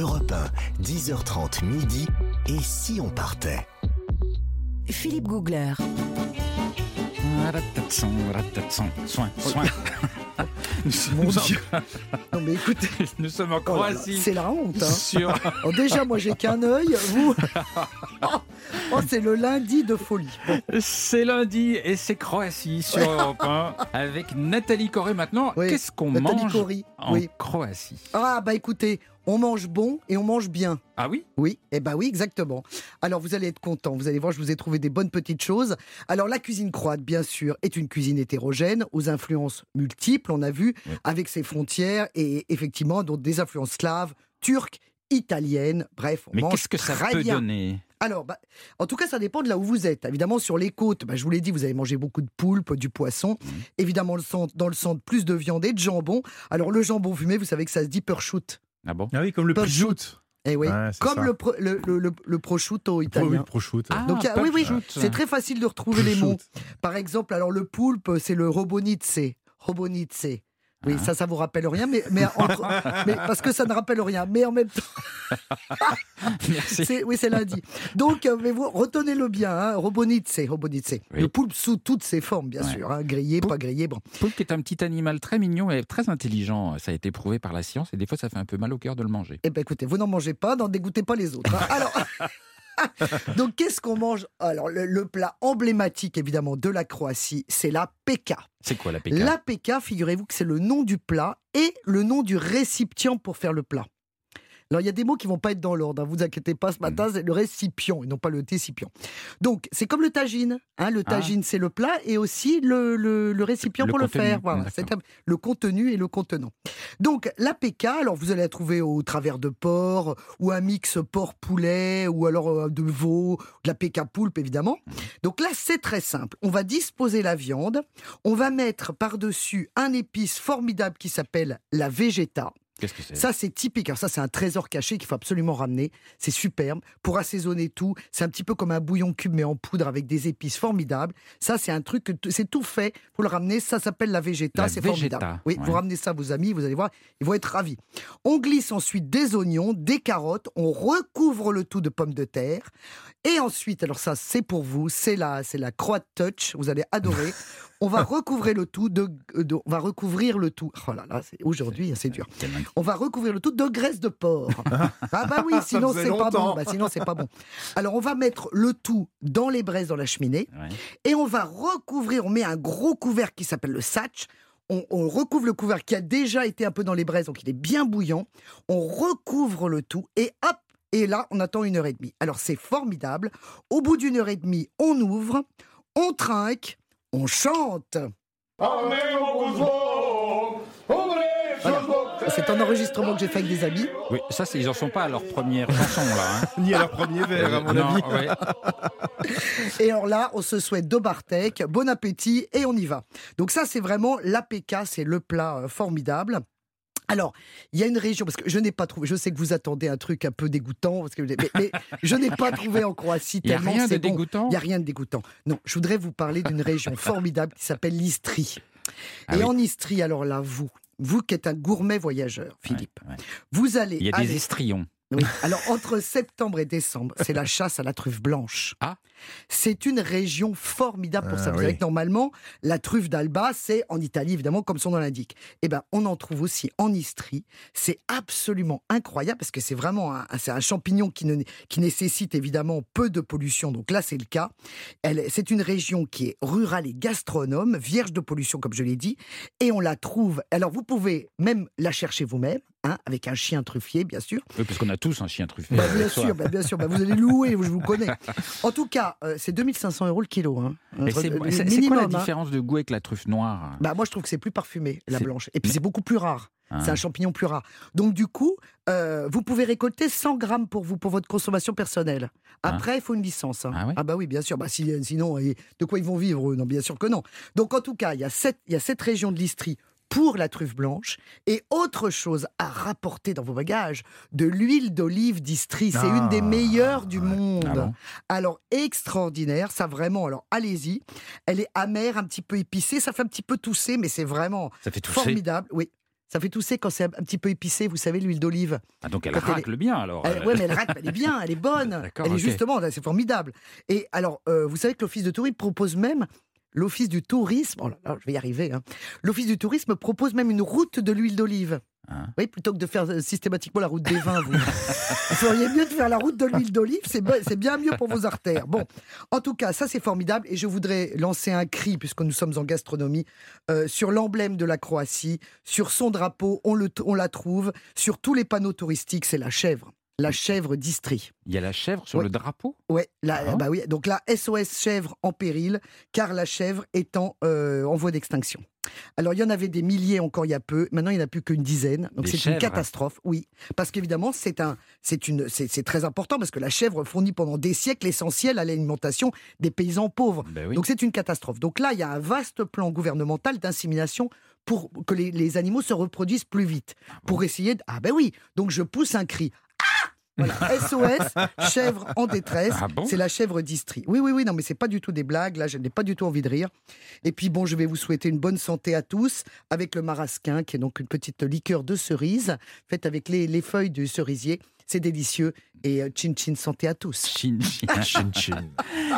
Europe 1, 10h30 midi. Et si on partait Philippe Googler. Ratatson, ratatson, soin, soin. Nous sommes Mon en- Dieu. Non mais écoutez, Nous sommes en oh Croatie. c'est la honte. Hein. Sur... Alors déjà, moi j'ai qu'un œil. Vous, oh, c'est le lundi de folie. Bon, C'est lundi et c'est Croatie sur Europe 1 avec Nathalie Corée maintenant. Oui, Qu'est-ce qu'on Nathalie mange Corrie, en oui. Croatie? Ah bah écoutez, on mange bon et on mange bien. Ah oui? Oui, eh ben oui, exactement. Alors vous allez être content. Vous allez voir, je vous ai trouvé des bonnes petites choses. Alors la cuisine croate, bien sûr, est une cuisine hétérogène aux influences multiples. On a vu Oui. avec ses frontières et effectivement donc des influences slaves, turques, italiennes. Bref, on Mais mange qu'est-ce que ça peut bien. donner? Alors, bah, en tout cas, ça dépend de là où vous êtes. Évidemment, sur les côtes, bah, je vous l'ai dit, vous avez mangé beaucoup de poulpe, du poisson. Évidemment, le centre, dans le centre, plus de viande et de jambon. Alors, le jambon fumé, vous savez que ça se dit prosciutto. Ah bon? Ah oui, comme le Prosciutto. prosciutto. Eh oui, Ouais, comme le, pro- le, le, le- le prosciutto Oui, italien. prosciutto. Ah, Donc, a- oui, oui, prosciutto. C'est très facile de retrouver les mots. Prosciutto. Par exemple, alors le poulpe, c'est le robonitze. Robonitze. Oui, ça, ça vous rappelle rien, mais, mais, entre- mais parce que ça ne rappelle rien. Mais en même temps, Merci. oui, c'est lundi. Donc, euh, mais vous retenez-le bien, hein, robonitze, robonitze. Oui. Le poulpe sous toutes ses formes, bien Ouais. sûr, hein, grillé, pas grillé. Bon. Poulpe est un petit animal très mignon et très intelligent. Ça a été prouvé par la science et des fois ça fait un peu mal au cœur de le manger. Eh ben, écoutez, vous n'en mangez pas, n'en dégoûtez pas les autres. hein. Alors. Donc, qu'est-ce qu'on mange? Alors, le, le plat emblématique, évidemment, de la Croatie, c'est la peka. C'est quoi la PK La peka, figurez-vous que c'est le nom du plat et le nom du récipient pour faire le plat. Alors, il y a des mots qui vont pas être dans l'ordre. Ne vous inquiétez pas, ce Mm. matin, c'est le récipient et non pas le técipient. Donc, c'est comme le tagine. Hein, le Ah. tagine, c'est le plat et aussi le, le- le récipient Le pour contenu, le faire. Voilà, c'est le contenu et le contenant. Donc, la peka, alors vous allez la trouver au travers de porc ou un mix porc-poulet ou alors euh, de veau, de la peka poulpe, évidemment. Mm. Donc là, c'est très simple. On va disposer la viande. On va mettre par-dessus un épice formidable qui s'appelle la végéta. Qu'est-ce que c'est? Ça, c'est typique. Alors ça, c'est un trésor caché qu'il faut absolument ramener. C'est superbe. Pour assaisonner tout, c'est un petit peu comme un bouillon cube, mais en poudre avec des épices formidables. Ça, c'est un truc, c'est tout fait. Pour le ramener, ça s'appelle la végéta. C'est formidable. Oui, ouais. vous ramenez ça à vos amis, vous allez voir, ils vont être ravis. On glisse ensuite des oignons, des carottes. On recouvre le tout de pommes de terre. Et ensuite, alors ça, c'est pour vous, c'est la, c'est la croate touch. Vous allez adorer. On va recouvrir le tout de, de- on va recouvrir le tout. Oh là là, aujourd'hui, c'est dur. On va recouvrir le tout de graisse de porc. ah bah oui, sinon c'est pas bon. Bah, sinon c'est pas bon. Alors on va mettre le tout dans les braises dans la cheminée Ouais. et on va recouvrir. On met un gros couvercle qui s'appelle le satch. On, on recouvre le couvercle qui a déjà été un peu dans les braises, donc il est bien bouillant. On recouvre le tout et hop. Et là, on attend une heure et demie. Alors c'est formidable. Au bout d'une heure et demie, on ouvre, on trinque, on chante. Voilà. C'est un enregistrement que j'ai fait avec des amis. Oui, ça, ils en sont pas à leur première chanson là. hein. Ni à leur premier verre, à mon Non, avis. ouais. Et alors là, on se souhaite de Bartek, bon appétit et on y va. Donc ça, c'est vraiment l'APK, c'est le plat euh, formidable. Alors, il y a une région, parce que je n'ai pas trouvé, je sais que vous attendez un truc un peu dégoûtant, parce que, mais, mais je n'ai pas trouvé en Croatie Il n'y a tellement rien de c'est bon. dégoûtant. Il n'y a rien de dégoûtant. Non, je voudrais vous parler d'une région formidable qui s'appelle l'Istrie. Ah et oui. en Istrie, alors là, vous, vous qui êtes un gourmet voyageur, Philippe, Ouais, ouais. vous allez Il y a aller- des estrions. Oui. Alors, entre septembre et décembre, c'est la chasse à la truffe blanche. Ah. C'est une région formidable pour Ah, ça. Vous oui. savez que normalement, la truffe d'Alba, c'est en Italie, évidemment, comme son nom l'indique. Eh ben, on en trouve aussi en Istrie. C'est absolument incroyable parce que c'est vraiment un, c'est un champignon qui, ne, qui nécessite évidemment peu de pollution. Donc là, c'est le cas. Elle- C'est une région qui est rurale et gastronome, vierge de pollution, comme je l'ai dit. Et on la trouve. Alors, vous pouvez même la chercher vous-même, hein, avec un chien truffier, bien sûr. Oui, parce qu'on a tous un chien truffé. Bah, bien sûr, bah, bien sûr. Bah, vous allez louer, je vous connais. En tout cas, euh, c'est 2500 euros le kilo. Hein. C'est quoi la hein. différence de goût avec la truffe noire Bah, Moi, je trouve que c'est plus parfumé, la blanche. Et puis, c'est beaucoup plus rare. Hein C'est un champignon plus rare. Donc, du coup, euh, vous pouvez récolter 100 grammes pour vous, pour votre consommation personnelle. Après, il faut une licence. hein. Ah ouais? Bah oui, bien sûr. Bah, si- sinon, euh, de quoi ils vont vivre eux? Non, bien sûr que non. Donc, en tout cas, il y a cette, il y a cette région de l'Istrie pour la truffe blanche et autre chose à rapporter dans vos bagages de l'huile d'olive d'Istrie. C'est Ah, une des meilleures du monde. Ah bon? Alors extraordinaire, ça vraiment. Alors allez-y. Elle est amère, un petit peu épicée, ça fait un petit peu tousser, mais c'est vraiment Ça fait formidable. Oui. Ça fait tousser quand c'est un petit peu épicé, vous savez, l'huile d'olive. Ah, donc elle Quand elle est- racle bien alors. Elle- ouais, mais elle rate, elle est bien, elle est bonne. D'accord, elle est justement, c'est formidable. Et alors, euh, vous savez que l'Office de tourisme propose même, l'Office du tourisme, oh là là, je vais y arriver, hein. l'Office du tourisme propose même une route de l'huile d'olive. Hein. Oui, plutôt que de faire euh, systématiquement la route des vins, vous. vous feriez mieux de faire la route de l'huile d'olive, c'est bien mieux pour vos artères. Bon, en tout cas, ça c'est formidable et je voudrais lancer un cri, puisque nous sommes en gastronomie, euh, sur l'emblème de la Croatie, sur son drapeau, on, le, on la trouve, sur tous les panneaux touristiques, c'est la chèvre. La chèvre d'Istrie. Il y a la chèvre sur Ouais. le drapeau? Ouais, Ah. bah oui, donc la SOS chèvre en péril, car la chèvre étant euh, en voie d'extinction. Alors, il y en avait des milliers encore il y a peu. Maintenant, il n'y en a plus qu'une dizaine. Donc, c'est une catastrophe. Oui. Parce qu'évidemment, c'est un, c'est une, c'est, très important parce que la chèvre fournit pendant des siècles l'essentiel à l'alimentation des paysans pauvres. Ben oui. Donc, c'est une catastrophe. Donc là, il y a un vaste plan gouvernemental d'insémination pour que les, les animaux se reproduisent plus vite. Pour essayer de. Ah, ben oui. Donc, je pousse un cri. Voilà, SOS, chèvre en détresse. Ah bon? C'est la chèvre d'Istrie. Oui, oui, oui, non, mais c'est pas du tout des blagues. Là, je n'ai pas du tout envie de rire. Et puis, bon, je vais vous souhaiter une bonne santé à tous avec le marasquin, qui est donc une petite liqueur de cerise faite avec les, les feuilles du cerisier. C'est délicieux. Et euh, chin chin santé à tous. Chin, chin. Chin, chin.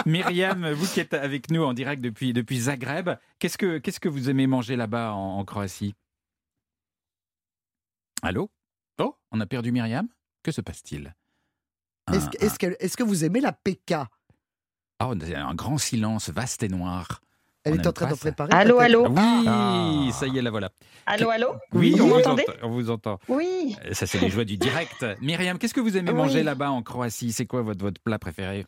Myriam, vous qui êtes avec nous en direct depuis, depuis Zagreb, qu'est-ce que, qu'est-ce que vous aimez manger là-bas en, en Croatie? Allô? Oh, on a perdu Myriam? Que se passe-t-il? Est-ce Un- que, est-ce que- est-ce que vous aimez la PK un- oh, un grand silence, vaste et noir. Elle On est en train ça? préparer. Allô, allô? Oui, Ah. ça y est, la voilà. Allô, allô? Oui, Vous on vous m'entendez? entend. On vous entend. Oui. Ça, c'est les joies du direct. Myriam, qu'est-ce que vous aimez Oui. manger là-bas en Croatie? C'est quoi votre, votre plat préféré?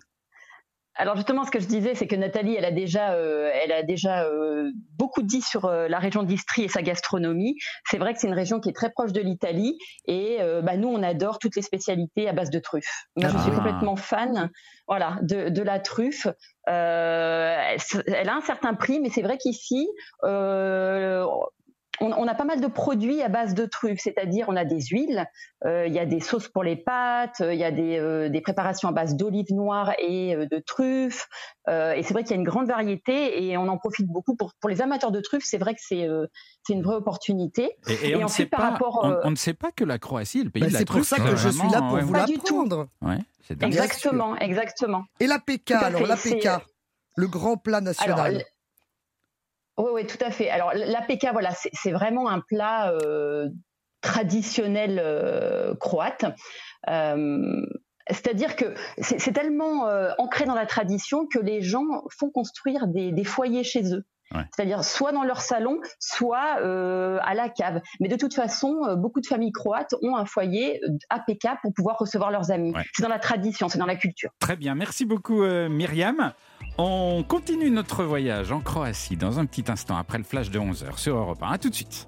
Alors justement, ce que je disais, c'est que Nathalie, elle a déjà, euh, elle a déjà euh, beaucoup dit sur euh, la région d'Istrie et sa gastronomie. C'est vrai que c'est une région qui est très proche de l'Italie et euh, bah, nous, on adore toutes les spécialités à base de truffes. Moi, je Ah. suis complètement fan, voilà, de, de la truffe. Euh, elle, elle a un certain prix, mais c'est vrai qu'ici. Euh, on, on a pas mal de produits à base de truffes, c'est-à-dire on a des huiles, euh, il y a des sauces pour les pâtes, il y a des, euh, des préparations à base d'olives noires et euh, de truffes. Euh, et c'est vrai qu'il y a une grande variété et on en profite beaucoup. Pour, pour les amateurs de truffes, c'est vrai que c'est euh, c'est une vraie opportunité. Et, et Et on, ne ensuite, sait par pas, rapport, on, euh, on ne sait pas que la Croatie est le pays Bah, de la c'est pour ça que je suis là pour ouais, vous l'apprendre. Ouais, Exactement, exactement. Et la PK, Tout à alors fait, la c'est, PK, euh, le grand plat national. Oui, oui, tout à fait. Alors, l'APK, voilà, c'est vraiment un plat euh, traditionnel euh, croate. Euh, C'est-à-dire que c'est tellement ancré dans la tradition que les gens font construire des, des foyers chez eux. Ouais. C'est-à-dire soit dans leur salon, soit euh, à la cave. Mais de toute façon, beaucoup de familles croates ont un foyer APK pour pouvoir recevoir leurs amis. Ouais. C'est dans la tradition, c'est dans la culture. Très bien, merci beaucoup euh, Myriam. On continue notre voyage en Croatie dans un petit instant après le flash de 11h sur Europe 1. A tout de suite.